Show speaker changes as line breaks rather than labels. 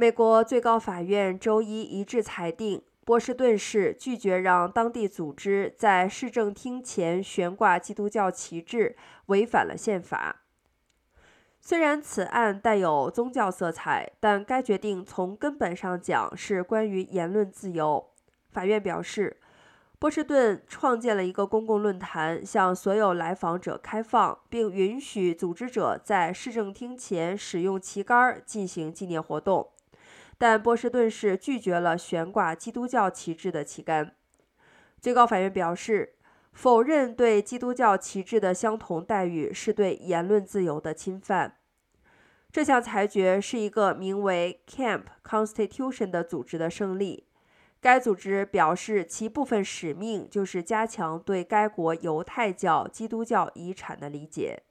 美国最高法院周一一致裁定，波士顿市拒绝让当地组织在市政厅前悬挂基督教旗帜，违反了宪法。虽然此案带有宗教色彩，但该决定从根本上讲是关于言论自由。法院表示，波士顿创建了一个公共论坛，向所有来访者开放，并允许组织者在市政厅前使用旗杆进行纪念活动。但波士顿市拒绝了悬挂基督教旗帜的旗杆。最高法院表示。否认对基督教旗帜的相同待遇是对言论自由的侵犯。这项裁决是一个名为 Camp Constitution 的组织的胜利。该组织表示，其部分使命就是加强对该国犹太教基督教遗产的理解。